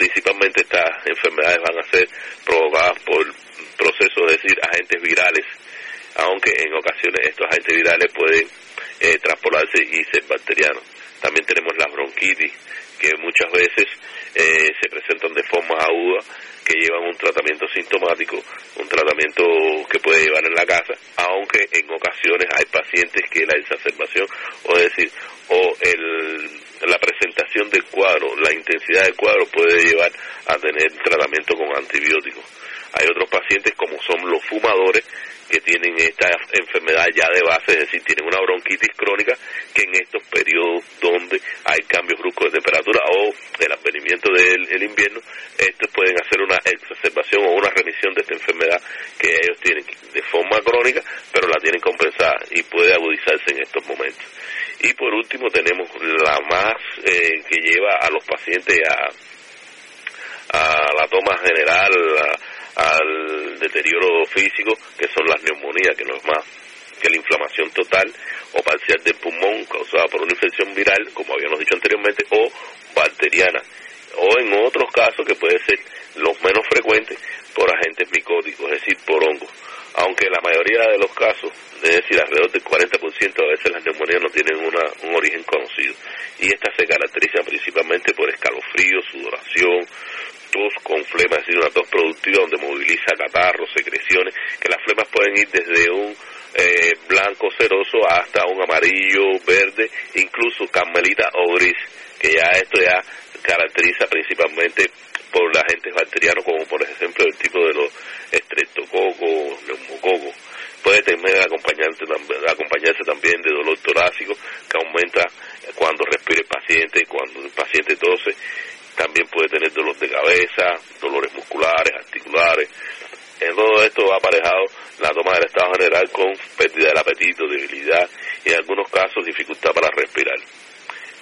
principalmente estas enfermedades van a ser provocadas por procesos, es decir, agentes virales, aunque en ocasiones estos agentes virales pueden eh, y ser bacterianos. También tenemos la bronquitis, que muchas veces eh, se presentan de forma aguda, que llevan un tratamiento sintomático, un tratamiento que puede llevar en la casa, aunque en ocasiones hay pacientes que la exacerbación, o decir, o el, la presentación del cuadro, la intensidad del cuadro puede llevar a tener tratamiento con antibióticos. Hay otros pacientes como son los fumadores que tienen esta enfermedad ya de base, es decir, tienen una bronquitis crónica que en estos periodos donde hay cambios bruscos de temperatura o el advenimiento del invierno, estos pueden hacer una exacerbación o una remisión de esta enfermedad que ellos tienen de forma crónica, pero la tienen compensada y puede agudizarse en estos momentos. Y por último tenemos la más eh, que lleva a los pacientes a, a la toma general, al deterioro físico, que son las neumonías, que no es más que la inflamación total o parcial del pulmón causada por una infección viral, como habíamos dicho anteriormente, o bacteriana, o en otros casos que puede ser los menos frecuentes por agentes micóticos, es decir, por hongos. Aunque la mayoría de los casos, es decir, alrededor del 40% a veces las neumonías no tienen una, un origen conocido. Y estas se caracterizan principalmente por escalofrío, sudoración, tos con flema, es decir, una tos productiva donde moviliza catarros, secreciones, que las flemas pueden ir desde un eh, blanco ceroso hasta un amarillo, verde, incluso carmelita o gris, que ya esto ya caracteriza principalmente por los agentes bacterianos, como por ejemplo el tipo de los estreptococos, neumococos. Puede tener acompañante, acompañarse también de dolor torácico, que aumenta cuando respira el paciente, cuando el paciente tose, también puede tener dolor de cabeza, dolores musculares, articulares. En todo esto va aparejado la toma del estado general con pérdida del apetito, debilidad y en algunos casos dificultad para respirar.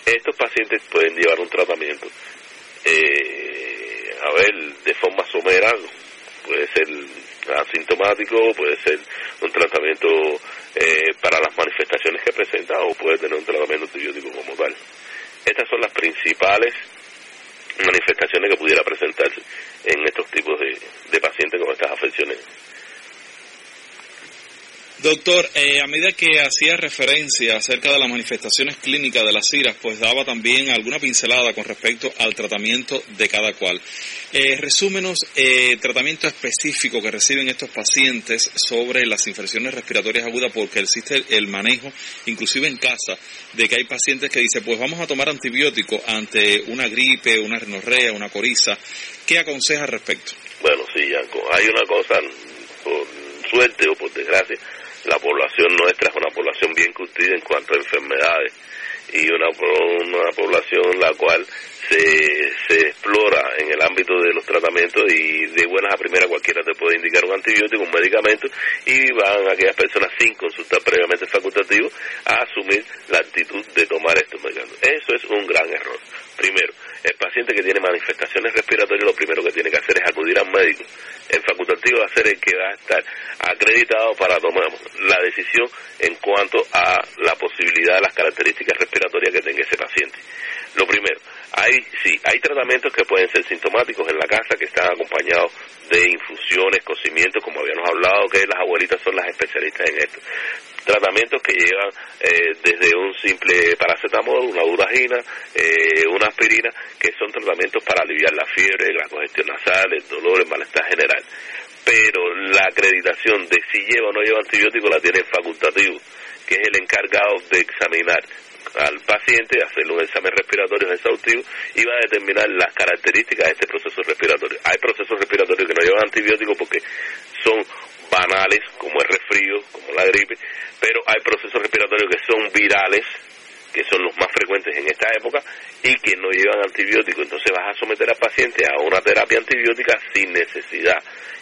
Estos pacientes pueden llevar un tratamiento, eh, a ver, de forma somera, puede ser asintomático, puede ser un tratamiento eh, para las manifestaciones que presenta o puede tener un tratamiento antibiótico como tal. Estas son las principales manifestaciones que pudiera presentarse en estos tipos de, de pacientes con estas afecciones. Doctor, eh, a medida que hacía referencia acerca de las manifestaciones clínicas de las ciras, pues daba también alguna pincelada con respecto al tratamiento de cada cual. Eh, resúmenos eh, tratamiento específico que reciben estos pacientes sobre las infecciones respiratorias agudas, porque existe el manejo, inclusive en casa, de que hay pacientes que dicen, pues vamos a tomar antibióticos ante una gripe, una rinorrea, una coriza. ¿Qué aconseja al respecto? Bueno, sí, hay una cosa, por suerte o por desgracia, la población nuestra es una población bien curtida en cuanto a enfermedades y una, una población la cual se, se explora en el ámbito de los tratamientos y de buenas a primeras cualquiera te puede indicar un antibiótico, un medicamento y van aquellas personas sin consultar previamente facultativo a asumir la actitud de tomar estos medicamentos. Eso es un gran error. Primero, el paciente que tiene manifestaciones respiratorias lo primero que tiene que hacer es acudir al médico. El facultativo va a ser el que va a estar acreditado para tomar la decisión en cuanto a la posibilidad de las características respiratorias que tenga ese paciente. Lo primero, hay sí, hay tratamientos que pueden ser sintomáticos en la casa que están acompañados de infusiones, cocimientos, como habíamos hablado, que las abuelitas son las especialistas en esto tratamientos que llevan eh, desde un simple paracetamol, una uragina, eh, una aspirina, que son tratamientos para aliviar la fiebre, la congestión nasal, el dolor, el malestar general. Pero la acreditación de si lleva o no lleva antibiótico la tiene el facultativo, que es el encargado de examinar al paciente, hacerle un examen respiratorio exhaustivo y va a determinar las características de este proceso respiratorio. Hay procesos respiratorios que no llevan antibióticos porque son banales, como el resfrío, como la gripe, pero hay procesos respiratorios que son virales, que son los más frecuentes en esta época, y que no llevan antibióticos. Entonces vas a someter al paciente a una terapia antibiótica sin necesidad.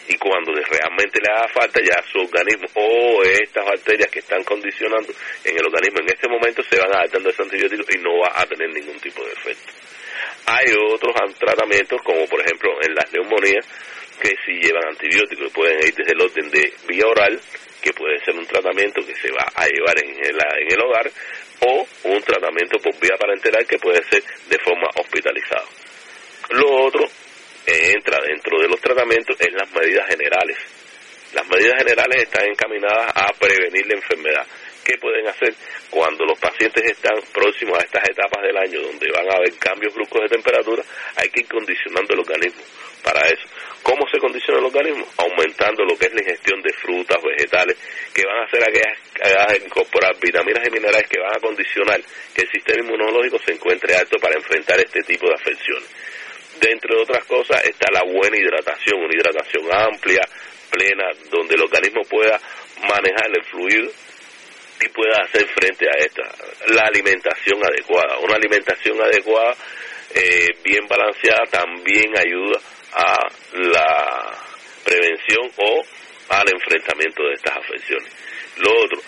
Y cuando realmente le haga falta, ya su organismo o estas bacterias que están condicionando en el organismo en este momento se van adaptando a ese antibiótico y no va a tener ningún tipo de efecto. Hay otros tratamientos, como por ejemplo en las neumonías, que si llevan antibióticos pueden ir desde el orden de vía oral, que puede ser un tratamiento que se va a llevar en el, en el hogar, o un tratamiento por vía parenteral que puede ser de forma hospitalizada. Lo otro entra dentro de los tratamientos es las medidas generales. Las medidas generales están encaminadas a prevenir la enfermedad. ¿Qué pueden hacer cuando los pacientes están próximos a estas etapas del año donde van a haber cambios bruscos de temperatura? Hay que ir condicionando el organismo para eso. ¿Cómo se condiciona el organismo? Aumentando lo que es la ingestión de frutas, vegetales, que van a hacer aquellas, incorporar vitaminas y minerales que van a condicionar que el sistema inmunológico se encuentre alto para enfrentar este tipo de afecciones. Dentro de otras cosas está la buena hidratación, una hidratación amplia, plena, donde el organismo pueda manejar el fluido y pueda hacer frente a esta. La alimentación adecuada, una alimentación adecuada, eh, bien balanceada, también ayuda a la prevención o al enfrentamiento de estas afecciones. Lo otro,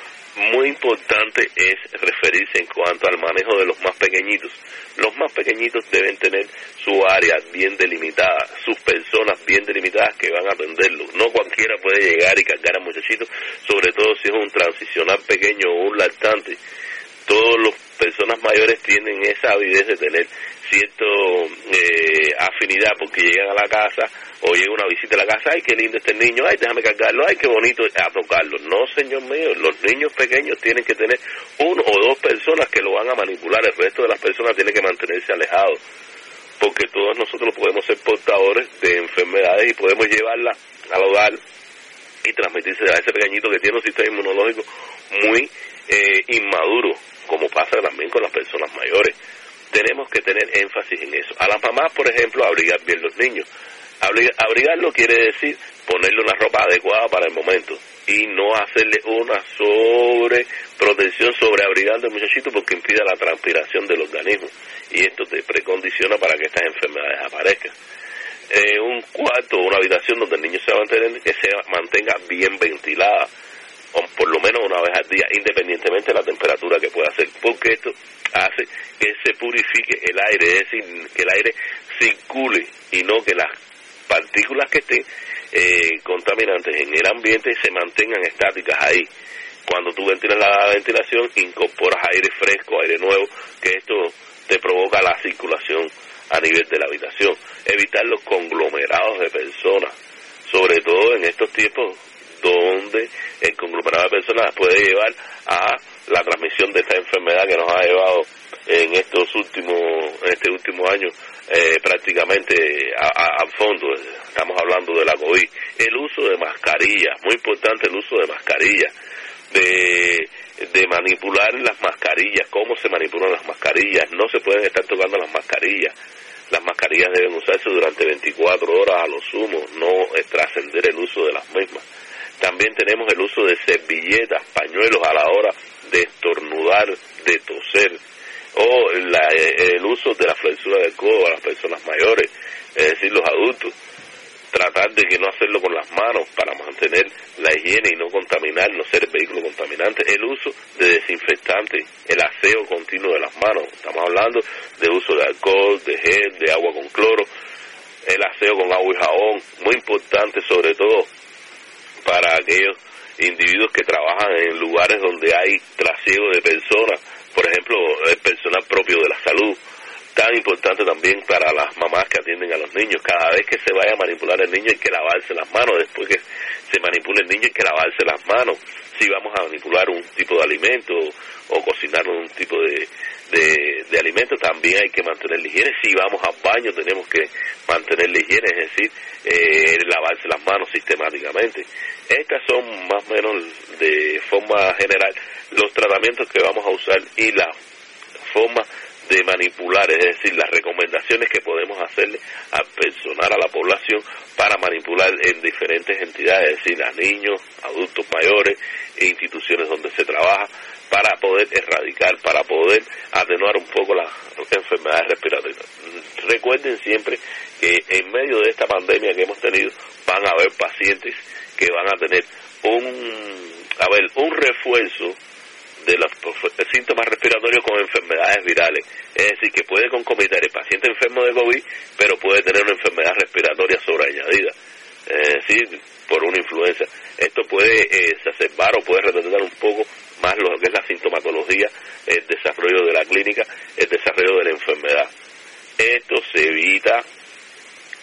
muy importante es referirse en cuanto al manejo de los más pequeñitos. Los más pequeñitos deben tener su área bien delimitada, sus personas bien delimitadas que van a atenderlo. No cualquiera puede llegar y cargar a muchachito, sobre todo si es un transicional pequeño o un lactante. Todas las personas mayores tienen esa avidez de tener cierta eh, afinidad porque llegan a la casa o llega una visita a la casa, ay, qué lindo este niño, ay, déjame cargarlo, ay, qué bonito, a tocarlo. No, señor mío, los niños pequeños tienen que tener uno o dos personas que lo van a manipular, el resto de las personas tienen que mantenerse alejados, porque todos nosotros podemos ser portadores de enfermedades y podemos llevarlas al hogar y transmitirse a ese pequeñito que tiene un sistema inmunológico muy eh, inmaduro, como pasa también con las personas mayores tenemos que tener énfasis en eso. A las mamás, por ejemplo, abrigar bien los niños. Abrigarlo quiere decir ponerle una ropa adecuada para el momento y no hacerle una sobre protección sobre abrigando al muchachito porque impide la transpiración del organismo y esto te precondiciona para que estas enfermedades aparezcan. Eh, un cuarto una habitación donde el niño se va a mantener, que se mantenga bien ventilada, por lo menos una vez al día, independientemente de la temperatura que pueda hacer, porque esto hace que se purifique el aire, es decir, que el aire circule y no que las partículas que estén eh, contaminantes en el ambiente se mantengan estáticas ahí. Cuando tú ventilas la ventilación, incorporas aire fresco, aire nuevo, que esto te provoca la circulación a nivel de la habitación. Evitar los conglomerados de personas, sobre todo en estos tiempos donde el conglomerado de personas puede llevar a la transmisión de esta enfermedad que nos ha llevado en estos últimos, en este último año eh, prácticamente al fondo. Estamos hablando de la COVID. El uso de mascarillas, muy importante el uso de mascarillas, de, de manipular las mascarillas, cómo se manipulan las mascarillas. No se pueden estar tocando las mascarillas. Las mascarillas deben usarse durante 24 horas a lo sumo, no trascender el uso de las mismas. También tenemos el uso de servilletas, pañuelos a la hora de estornudar, de toser, o el uso de la flexura del codo a las personas mayores, es decir, los adultos. Tratar de que no hacerlo con las manos para mantener la higiene y no contaminar, no ser vehículo contaminante. El uso de desinfectantes, el aseo continuo de las manos. Estamos hablando de uso de alcohol, de gel, de agua con cloro, el aseo con agua y jabón, muy importante sobre todo para aquellos individuos que trabajan en lugares donde hay trasiego de personas, por ejemplo, el personal propio de la salud, tan importante también para las mamás que atienden a los niños. Cada vez que se vaya a manipular el niño hay que lavarse las manos, después que se manipule el niño hay que lavarse las manos. Si vamos a manipular un tipo de alimento o cocinar un tipo de, de, alimento, también hay que mantener la higiene. Si vamos al baño tenemos que mantener la higiene, es decir, eh, lavarse las manos sistemáticamente. Estas son más o menos de forma general los tratamientos que vamos a usar y la forma de manipular, es decir, las recomendaciones que podemos hacerle al personal, a la población, para manipular en diferentes entidades, es decir, a niños, adultos mayores, e instituciones donde se trabaja, para poder erradicar, para poder atenuar un poco las enfermedades respiratorias. Recuerden siempre que en medio de esta pandemia que hemos tenido, van a haber pacientes que van a tener un, a ver, un refuerzo de los síntomas respiratorios con enfermedades virales. Es decir, que puede concomitar el paciente enfermo de COVID, pero puede tener una enfermedad respiratoria sobreañadida. Es decir, por una influenza. Esto puede eh, exacerbar o puede retardar un poco más lo que es la sintomatología, el desarrollo de la clínica, el desarrollo de la enfermedad. Esto se evita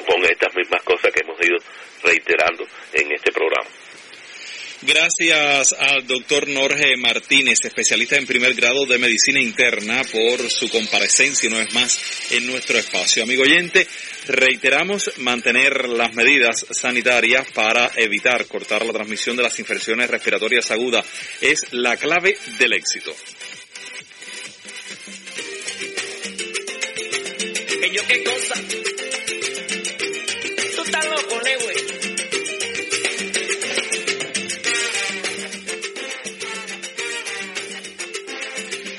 con estas mismas cosas que hemos ido reiterando en este programa. Gracias al doctor Norge Martínez, especialista en primer grado de medicina interna, por su comparecencia una vez más en nuestro espacio. Amigo oyente, reiteramos mantener las medidas sanitarias para evitar cortar la transmisión de las infecciones respiratorias agudas. Es la clave del éxito. qué cosa. Tú estás loco,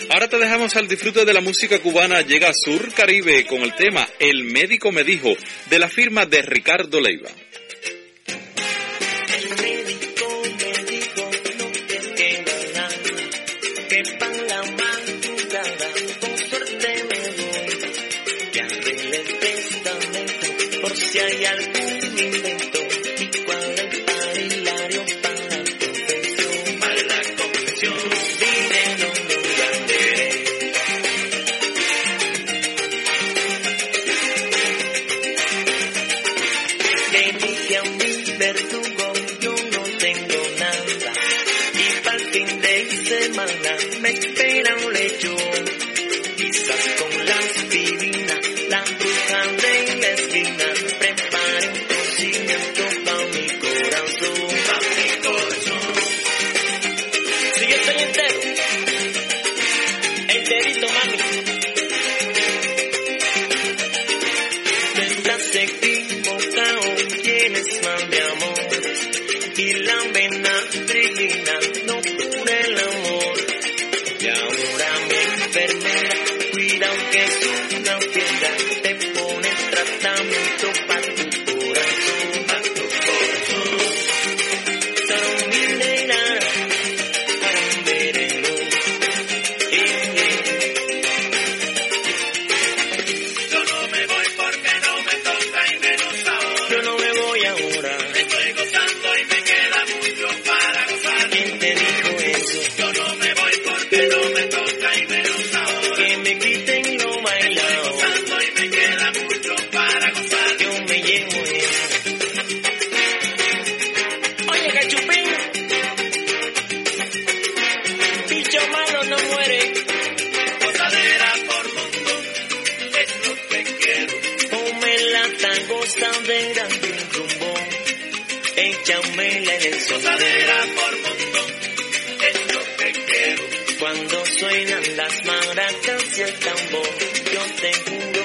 Ahora te dejamos al disfrute de la música cubana. Llega Sur Caribe con el tema El médico me dijo de la firma de Ricardo Leiva. Echa un échamela en el sol. Gozadera por montón, es lo que quiero. Cuando suenan las maracas y el tambor, yo te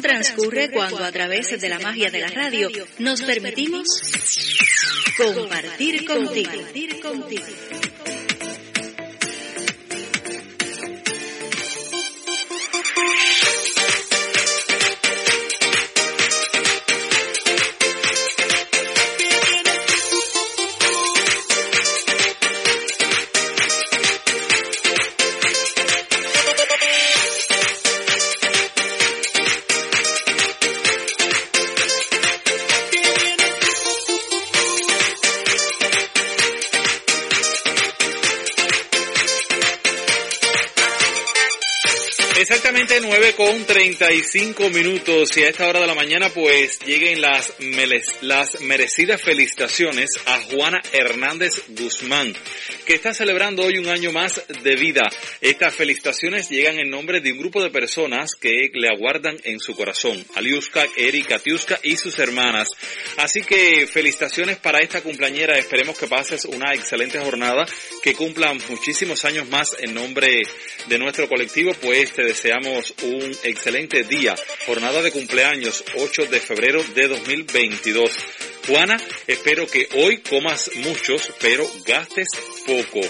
transcurre cuando a través de la magia de la radio nos permitimos compartir contigo. Con 35 minutos y a esta hora de la mañana pues lleguen las, las merecidas felicitaciones a Juana Hernández Guzmán que está celebrando hoy un año más de vida. Estas felicitaciones llegan en nombre de un grupo de personas que le aguardan en su corazón, Aliuska, Erika, Tiuska y sus hermanas. Así que felicitaciones para esta cumpleañera, esperemos que pases una excelente jornada, que cumplan muchísimos años más en nombre de nuestro colectivo, pues te deseamos un excelente día. Jornada de cumpleaños 8 de febrero de 2022. Juana, espero que hoy comas muchos, pero gastes poco.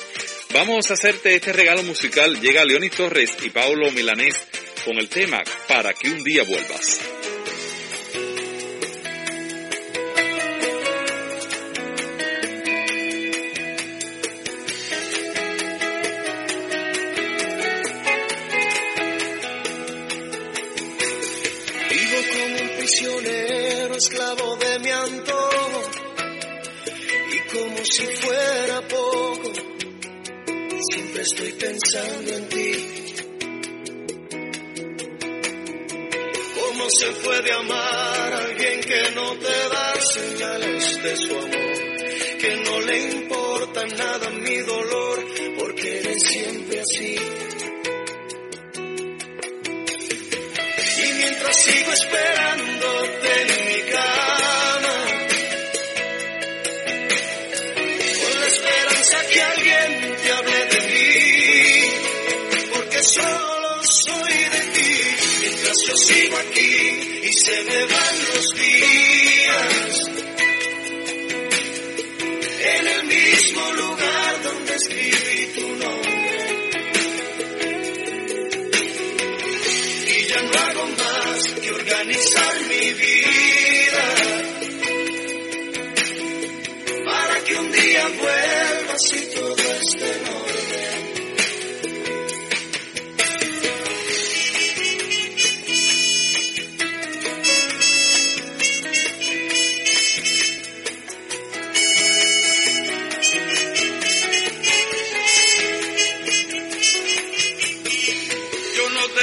Vamos a hacerte este regalo musical. Llega Leonis Torres y Paulo Milanés con el tema Para que un día vuelvas. Pensando en ti. ¿Cómo se puede amar a alguien que no te da señales de su amor? Que no le importa nada mi dolor, porque eres siempre así. Y mientras sigo esperándote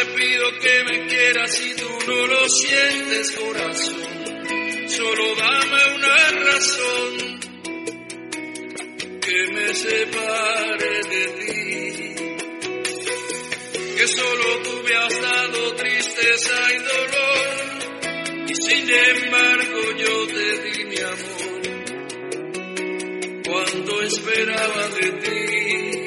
te pido que me quieras si tú no lo sientes, corazón. Solo dame una razón que me separe de ti. Que solo tú me has dado tristeza y dolor. Y sin embargo yo te di mi amor cuando esperaba de ti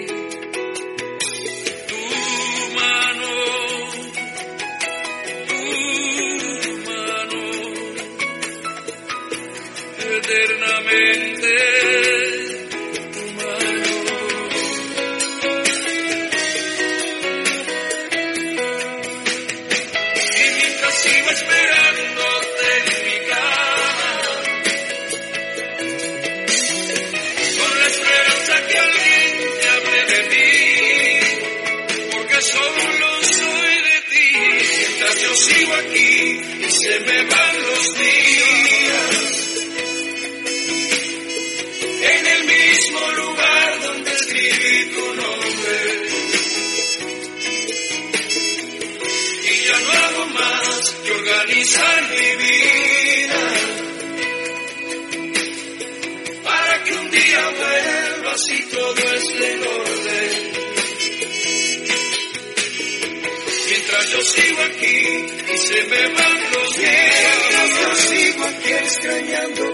me van los días, sigo aquí extrañando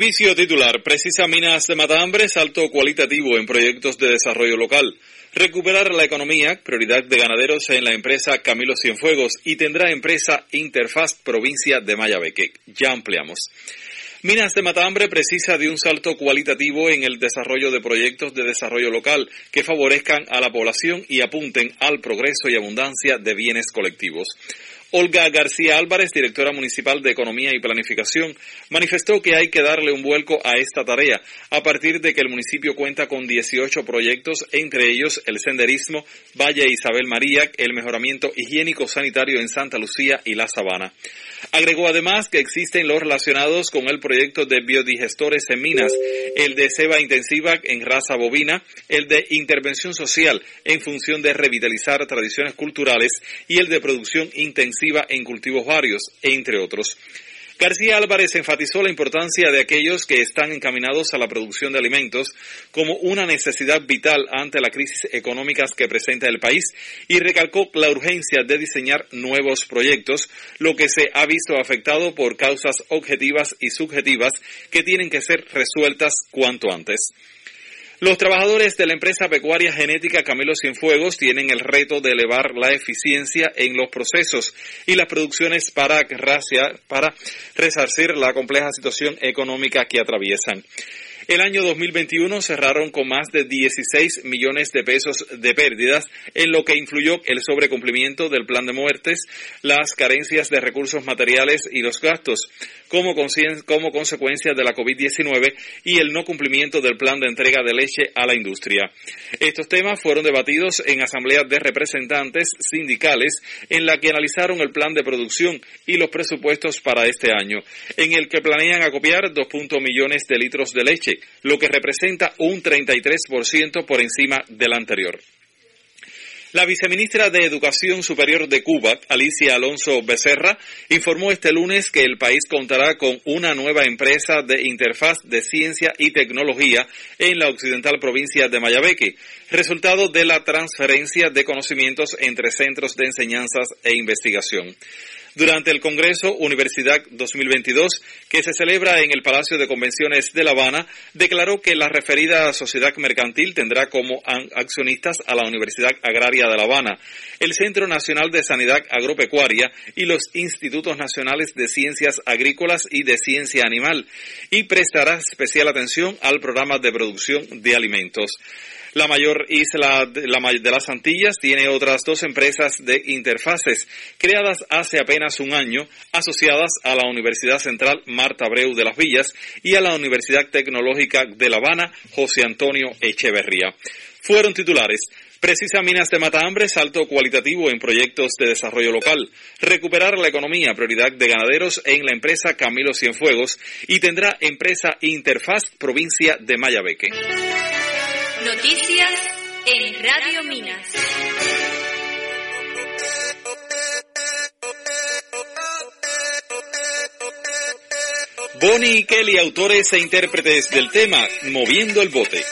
Servicio titular. Precisa Minas de Matambre, salto cualitativo en proyectos de desarrollo local. Recuperar la economía, prioridad de ganaderos en la empresa Camilo Cienfuegos y tendrá empresa Interfast Provincia de Mayabeque. Ya ampliamos. Minas de Matambre precisa de un salto cualitativo en el desarrollo de proyectos de desarrollo local que favorezcan a la población y apunten al progreso y abundancia de bienes colectivos. Olga García Álvarez, directora municipal de Economía y Planificación, manifestó que hay que darle un vuelco a esta tarea, a partir de que el municipio cuenta con 18 proyectos, entre ellos el senderismo, Valle Isabel María, el mejoramiento higiénico sanitario en Santa Lucía y La Sabana. Agregó además que existen los relacionados con el proyecto de biodigestores en minas, el de ceba intensiva en raza bovina, el de intervención social en función de revitalizar tradiciones culturales y el de producción intensiva en cultivos varios, entre otros. García Álvarez enfatizó la importancia de aquellos que están encaminados a la producción de alimentos como una necesidad vital ante la crisis económica que presenta el país y recalcó la urgencia de diseñar nuevos proyectos, lo que se ha visto afectado por causas objetivas y subjetivas que tienen que ser resueltas cuanto antes. Los trabajadores de la empresa pecuaria genética Camilo Cienfuegos tienen el reto de elevar la eficiencia en los procesos y las producciones para, para resarcir la compleja situación económica que atraviesan. El año 2021 cerraron con más de 16 millones de pesos de pérdidas, en lo que influyó el sobrecumplimiento del plan de muertes, las carencias de recursos materiales y los gastos, como, como consecuencia de la COVID-19 y el no cumplimiento del plan de entrega de leche a la industria. Estos temas fueron debatidos en asambleas de representantes sindicales en la que analizaron el plan de producción y los presupuestos para este año, en el que planean acopiar 2. millones de litros de leche lo que representa un 33% por encima del anterior. La viceministra de Educación Superior de Cuba, Alicia Alonso Becerra, informó este lunes que el país contará con una nueva empresa de interfaz de ciencia y tecnología en la occidental provincia de Mayabeque, resultado de la transferencia de conocimientos entre centros de enseñanzas e investigación durante el Congreso Universidad 2022 que se celebra en el Palacio de Convenciones de La Habana, declaró que la referida sociedad mercantil tendrá como accionistas a la Universidad Agraria de La Habana, el Centro Nacional de Sanidad Agropecuaria y los Institutos Nacionales de Ciencias Agrícolas y de Ciencia Animal, y prestará especial atención al programa de producción de alimentos. La mayor isla de, las Antillas tiene otras dos empresas de interfaces creadas hace apenas un año, asociadas a la Universidad Central Marta Abreu de las Villas y a la Universidad Tecnológica de La Habana José Antonio Echeverría. Fueron titulares. Precisa Minas de Matambre, salto cualitativo en proyectos de desarrollo local. Recuperar la economía, prioridad de ganaderos en la empresa Camilo Cienfuegos y tendrá empresa Interfaz, provincia de Mayabeque. Noticias en Radio Minas. Bonnie y Kelly, autores e intérpretes del tema Moviendo el Bote.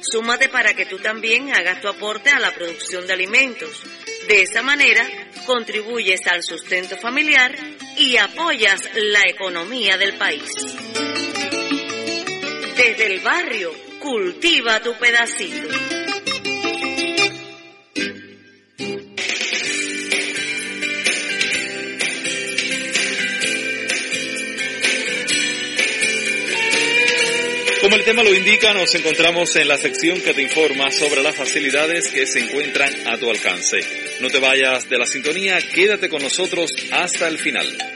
Súmate para que tú también hagas tu aporte a la producción de alimentos. De esa manera, contribuyes al sustento familiar y apoyas la economía del país. Desde el barrio, cultiva tu pedacito. Como el tema lo indica, nos encontramos en la sección que te informa sobre las facilidades que se encuentran a tu alcance. No te vayas de la sintonía, quédate con nosotros hasta el final.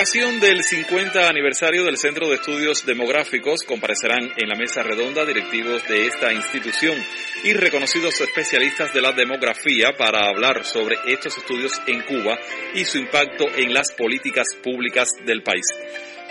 Ocasión del 50 aniversario del Centro de Estudios Demográficos, comparecerán en la mesa redonda directivos de esta institución y reconocidos especialistas de la demografía para hablar sobre estos estudios en Cuba y su impacto en las políticas públicas del país.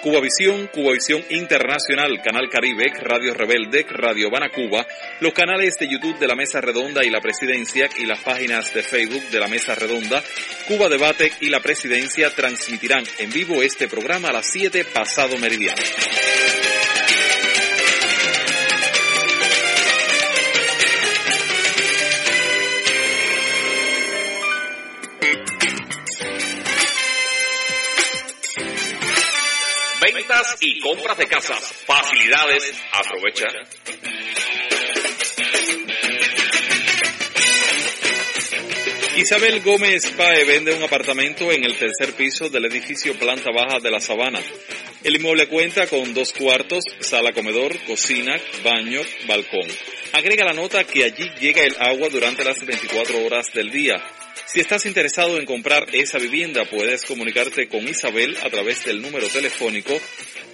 Cubavisión, Cubavisión Internacional, Canal Caribe, Radio Rebelde, Radio Habana Cuba, los canales de YouTube de la Mesa Redonda y la Presidencia y las páginas de Facebook de la Mesa Redonda, Cuba Debate y la Presidencia transmitirán en vivo este programa a las 7 pasado meridiano. Y compras de casas. Facilidades. Aprovecha. Isabel Gómez Pae vende un apartamento en el tercer piso del edificio planta baja de la Sabana. El inmueble cuenta con dos cuartos, sala comedor, cocina, baño, balcón. Agrega la nota que allí llega el agua durante las 24 horas del día. Si estás interesado en comprar esa vivienda, puedes comunicarte con Isabel a través del número telefónico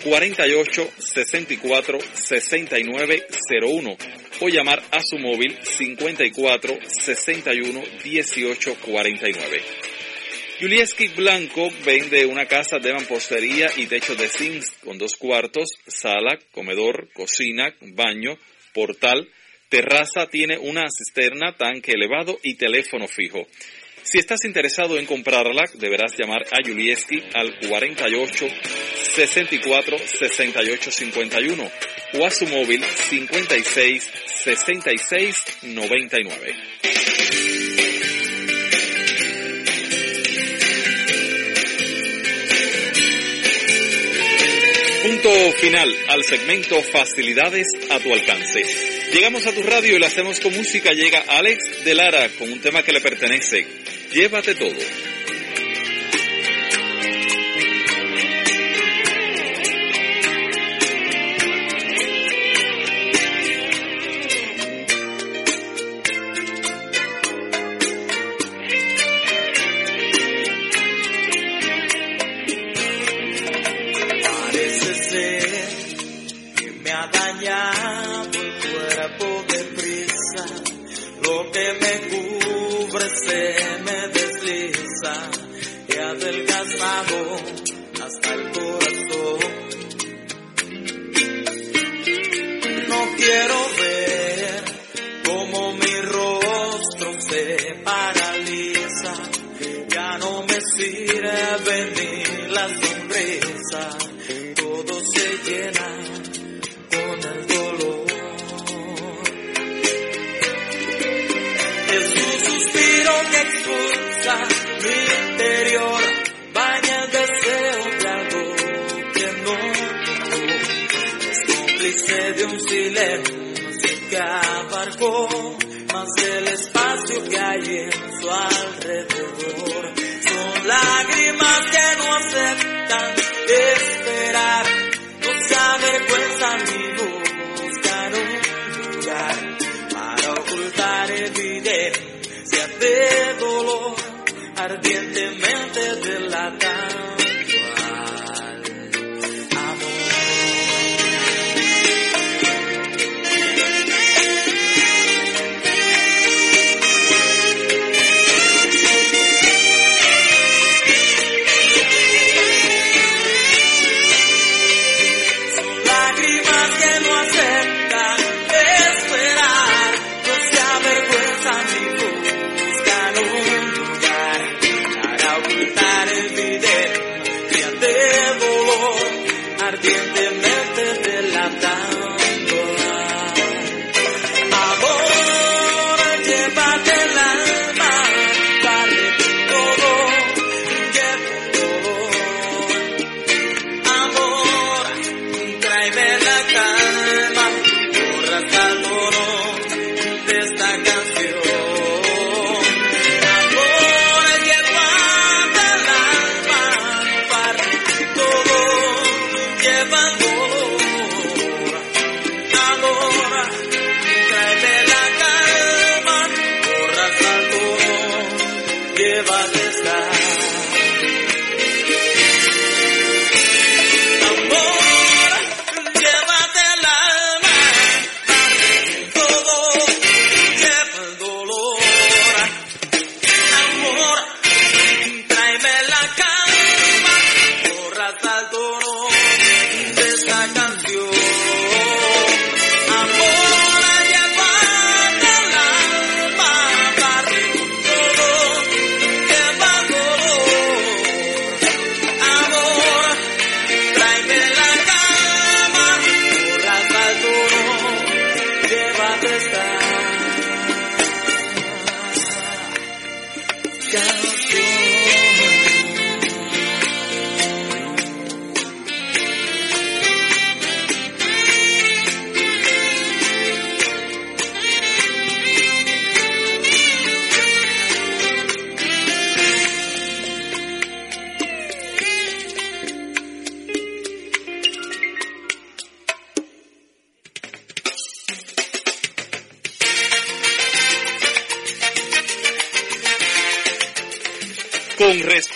48 64 69 01 o llamar a su móvil 54 61 18 49. Julieski Blanco vende una casa de mampostería y techo de zinc con dos cuartos, sala, comedor, cocina, baño, portal, terraza, tiene una cisterna, tanque elevado y teléfono fijo. Si estás interesado en comprarla, deberás llamar a Julieski al 48 64 68 51 o a su móvil 56 66 99. Punto final al segmento Facilidades a tu alcance. Llegamos a tu radio y lo hacemos con música. Llega Alex de Lara con un tema que le pertenece. Llévate todo.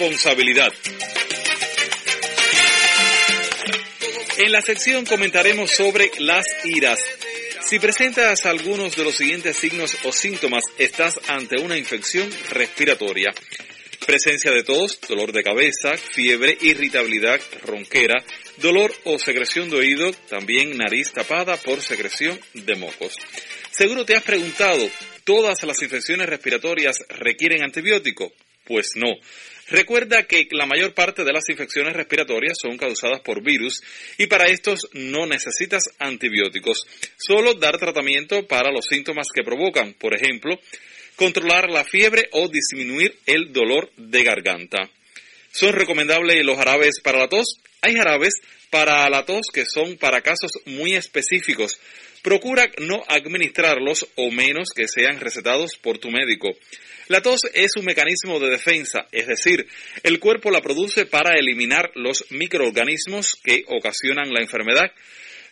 Responsabilidad. En la sección comentaremos sobre las iras. Si presentas algunos de los siguientes signos o síntomas, estás ante una infección respiratoria. Presencia de tos, dolor de cabeza, fiebre, irritabilidad, ronquera, dolor o secreción de oído, también nariz tapada por secreción de mocos. Seguro te has preguntado, ¿todas las infecciones respiratorias requieren antibiótico? Pues no. Recuerda que la mayor parte de las infecciones respiratorias son causadas por virus y para estos no necesitas antibióticos, solo dar tratamiento para los síntomas que provocan, por ejemplo, controlar la fiebre o disminuir el dolor de garganta. ¿Son recomendables los jarabes para la tos? Hay jarabes para la tos que son para casos muy específicos. Procura no administrarlos o menos que sean recetados por tu médico. La tos es un mecanismo de defensa, es decir, el cuerpo la produce para eliminar los microorganismos que ocasionan la enfermedad.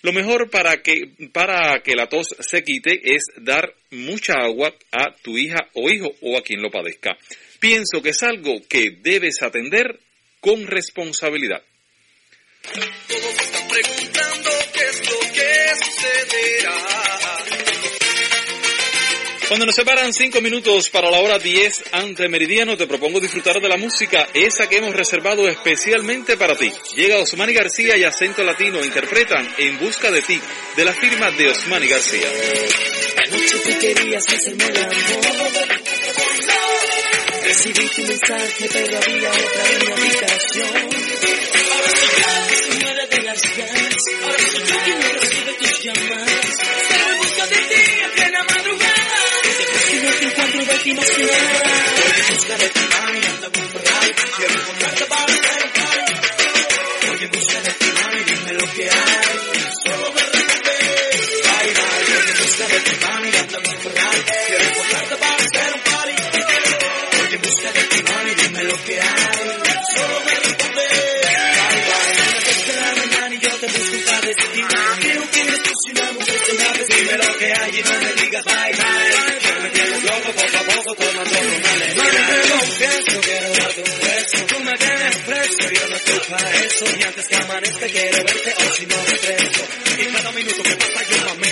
Lo mejor para que, para que la tos se quite es dar mucha agua a tu hija o hijo o a quien lo padezca. Pienso que es algo que debes atender con responsabilidad. Cuando nos separan cinco minutos para la hora 10 ante meridiano, te propongo disfrutar de la música, esa que hemos reservado especialmente para ti. Llega Osmani García y Acento Latino interpretan En Busca de Ti, de la firma de Osmani García. Anoche tú querías hacerme el amor. Recibí tu mensaje, pero había otra en mi habitación. Ahora soy yo muere de las ganas. Ahora soy yo quien recibe tus llamadas. Estoy en busca de ti en plena madrugada. Desde que no te encuentro de ti más que nada. Busca de ti, mami, anda muy Ferrari. Quiero encontrarte para party. Voy en busca de ti, mami, dime lo que hay. Para eso. Y antes que amanezca quiero verte o si no me preso. Y cada minuto que pasa yo me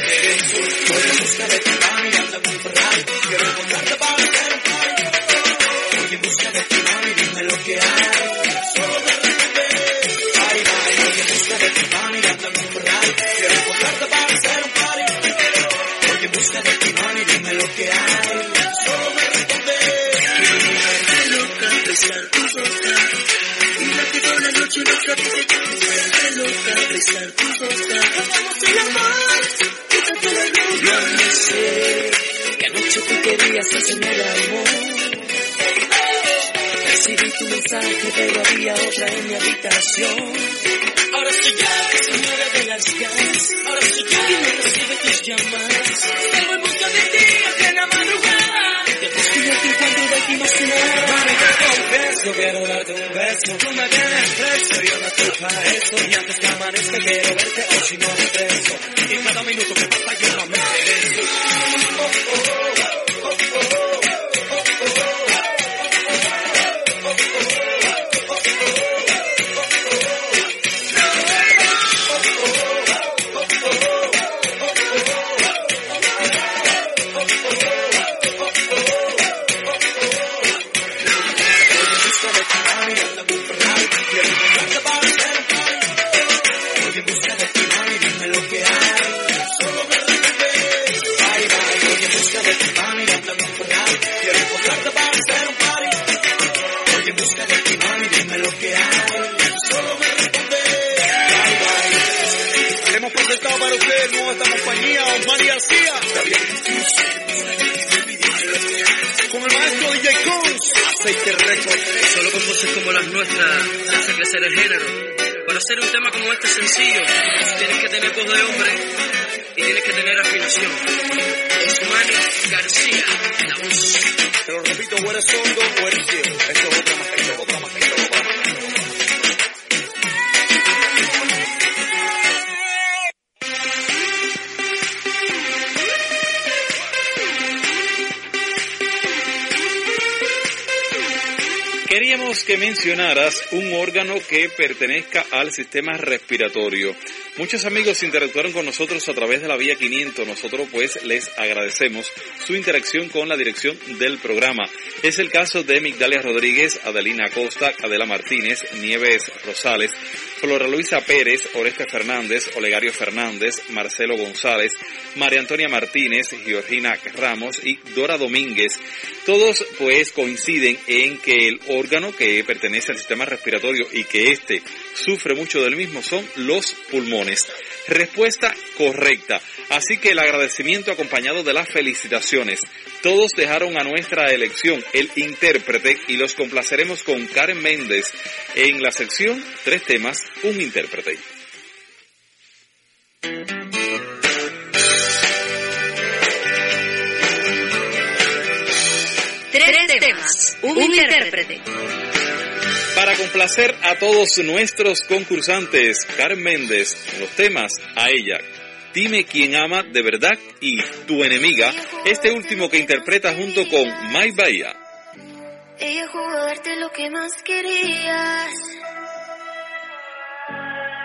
pero había otra en mi habitación. Ahora soy yo que se muere de las ganas. Ahora soy yo quien no recibe tus llamadas. Vengo en busca de ti a plena madrugada. Te busco y no te encuentro de ti más nada. Mami, te confieso, quiero darte un beso. Tú me tienes preso, yo no estoy para eso. Y antes que amanezca quiero verte o si no me preso. Y cada minuto que pasa yo más me. Ustedes nueva esta compañía, Osmani García. Con el maestro DJ Cons, Aceite Record. Solo con voces como las nuestras hace crecer el género. Para hacer un tema como este sencillo, tienes que tener voz de hombre y tienes que tener afinación. Osmani García, la voz. Te lo repito, o eres sordo o eres ciego. Que mencionaras un órgano que pertenezca al sistema respiratorio. Muchos amigos interactuaron con nosotros a través de la vía 500. Nosotros pues les agradecemos su interacción con la dirección del programa. Es el caso de Migdalia Rodríguez, Adelina Costa, Adela Martínez, Nieves Rosales, Flora Luisa Pérez, Oreste Fernández, Olegario Fernández, Marcelo González, María Antonia Martínez, Georgina Ramos y Dora Domínguez. Todos pues coinciden en que el órgano que pertenece al sistema respiratorio y que éste sufre mucho del mismo son los pulmones. Respuesta correcta. Así que el agradecimiento acompañado de las felicitaciones. Todos dejaron a nuestra elección el intérprete y los complaceremos con Karen Méndez en la sección Tres temas, un intérprete. Tres temas, un intérprete. Para complacer a todos nuestros concursantes, Karen Méndez, los temas, a ella, Dime quién ama de verdad y tu enemiga, este último que interpreta junto con Mike Bahía. Ella jugó a darte lo que más querías.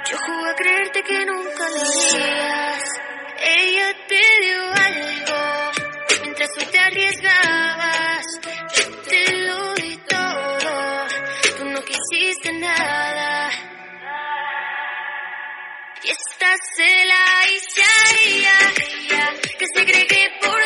Yo jugué a creerte que nunca lo harías. Ella te dio algo mientras tú te arriesgabas. Nada. Y esta se la hice a ella, que se cree que por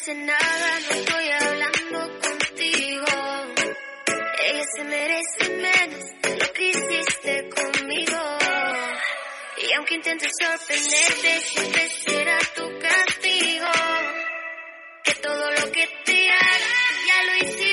mereces nada, no estoy hablando contigo. Ella se merece menos de lo que hiciste conmigo. Y aunque intentes sorprenderte, siempre será tu castigo. Que todo lo que te haga, ya lo hiciste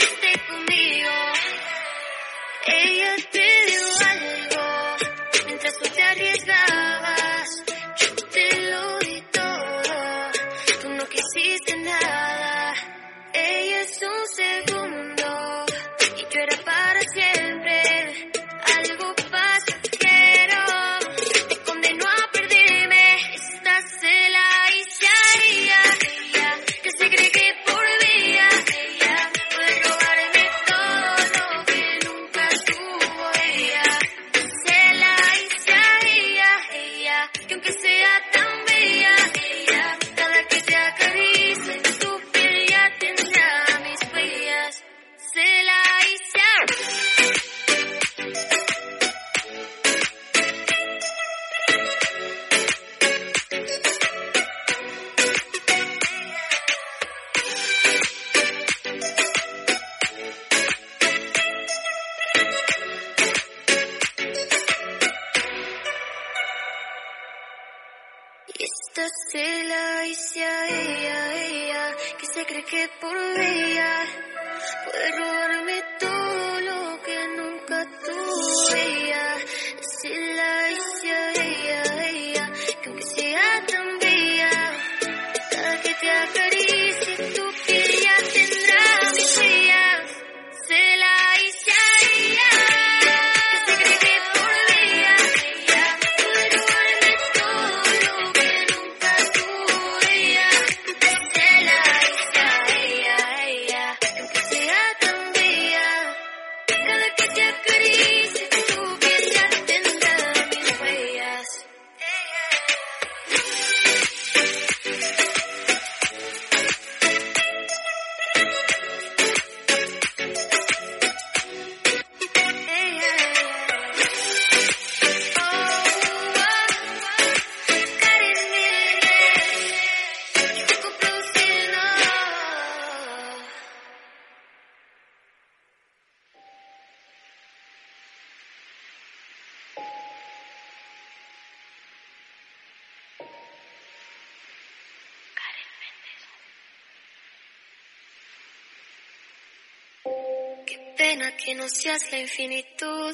la infinitud.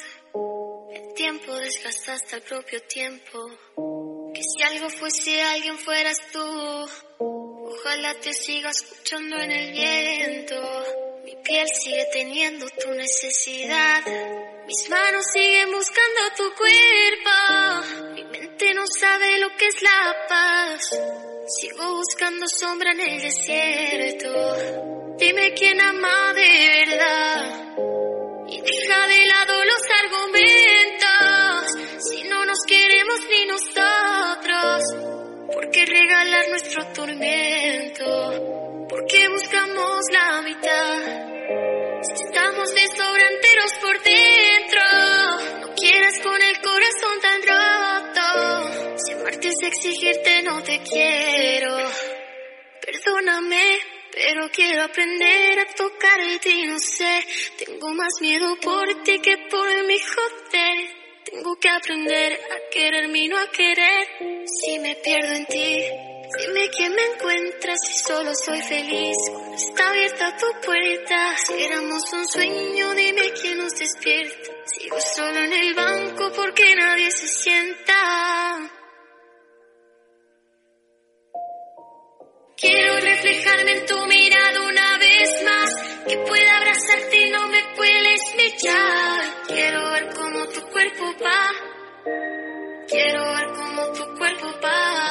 El tiempo desgasta hasta el propio tiempo. Que si algo fuese alguien fueras tú. Ojalá te siga escuchando en el viento. Mi piel sigue teniendo tu necesidad. Mis manos siguen buscando tu cuerpo. Mi mente no sabe lo que es la paz. Sigo buscando sombra en el desierto. Dime quién ama de verdad. Nuestro tormento? ¿Por qué buscamos la mitad? Si estamos desobranteros por dentro. No quieras con el corazón tan roto. Si amarte es exigirte, no te quiero. Perdóname, pero quiero aprender a tocarte y no sé. Tengo más miedo por ti que por mi joder. Tengo que aprender a quererme y no a querer. Si me pierdo en ti, dime quién me encuentras si solo soy feliz. Cuando está abierta tu puerta, si éramos un sueño, dime quién nos despierta. Sigo solo en el banco porque nadie se sienta. Quiero reflejarme en tu mirada una vez más, que pueda abrazarte y no me puedes mirar. Quiero ver cómo tu cuerpo va, quiero ver cómo tu cuerpo va.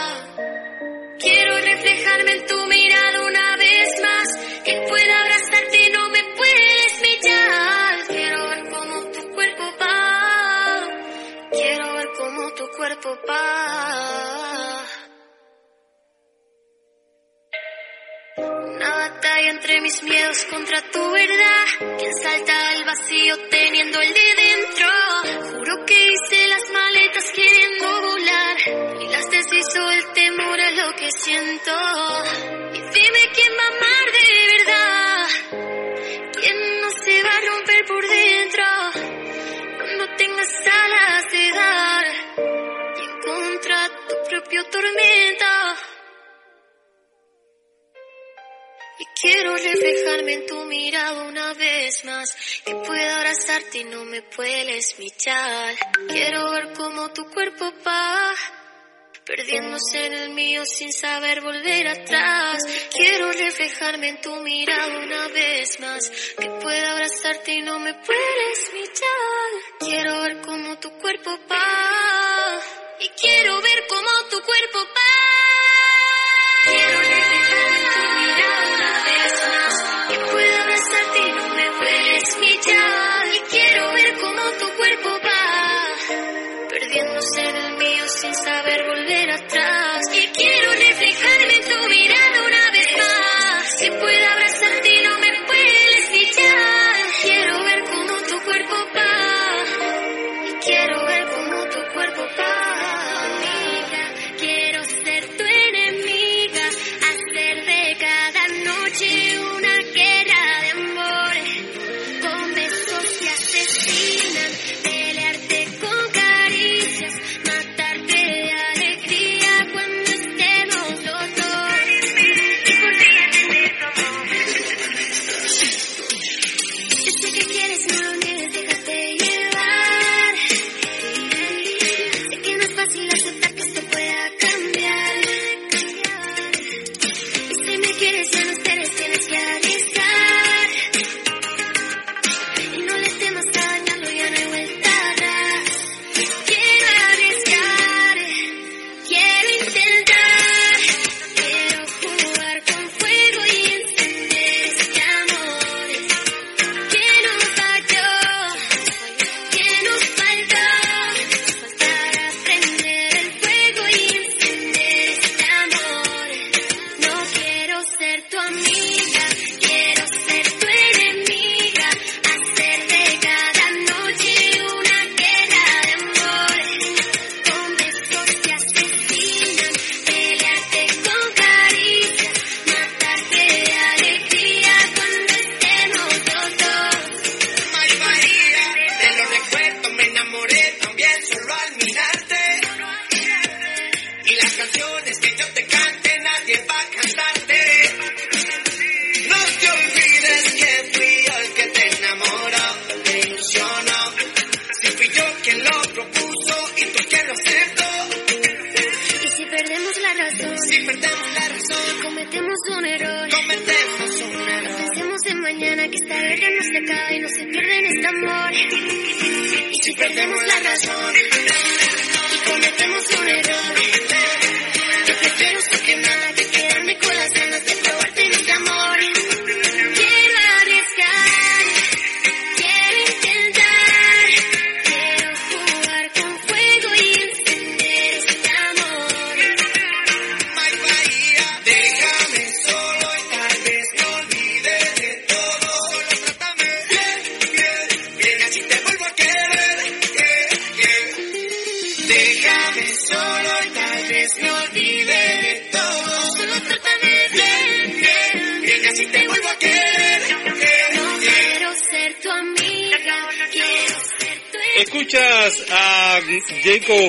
Quiero reflejarme en tu mirada una vez más, que pueda abrazarte no me puedes mirar. Quiero ver cómo tu cuerpo va, quiero ver cómo tu cuerpo va. Una batalla entre mis miedos contra tu verdad. Que salta al vacío teniendo el de dentro. Juro que hice las maletas queriendo volar. Y las deshizo el temor a lo que siento. Y dime quién va a amar de verdad. Quién no se va a romper por dentro. Cuando tengas alas de dar. Y en contra tu propio tormento. Quiero reflejarme en tu mirada una vez más. Que pueda abrazarte y no me puedes mirar. Quiero ver cómo tu cuerpo va. Perdiéndose en el mío sin saber volver atrás. Quiero reflejarme en tu mirada una vez más. Que pueda abrazarte y no me puedes mirar. Quiero ver cómo tu cuerpo va. Y quiero ver cómo tu cuerpo va.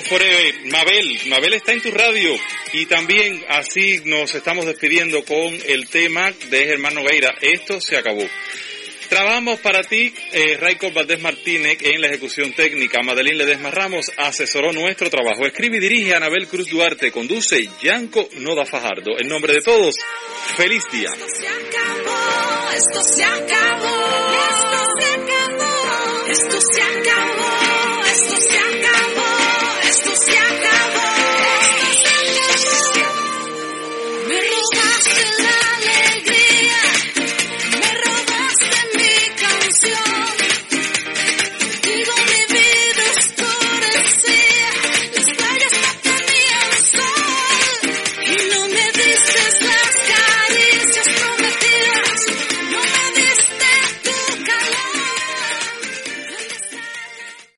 Forever, Mabel, Mabel está en tu radio y también así nos estamos despidiendo con el tema de Germán Nogueira, esto se acabó. Trabajamos para ti, eh, Raico Valdés Martínez en la ejecución técnica, Madeline Ledesma Ramos asesoró nuestro trabajo, escribe y dirige Anabel Cruz Duarte, conduce Yanko Noda Fajardo. En nombre de todos, feliz día. se acabó, esto se acabó, esto se acabó, esto se acabó, esto se acabó.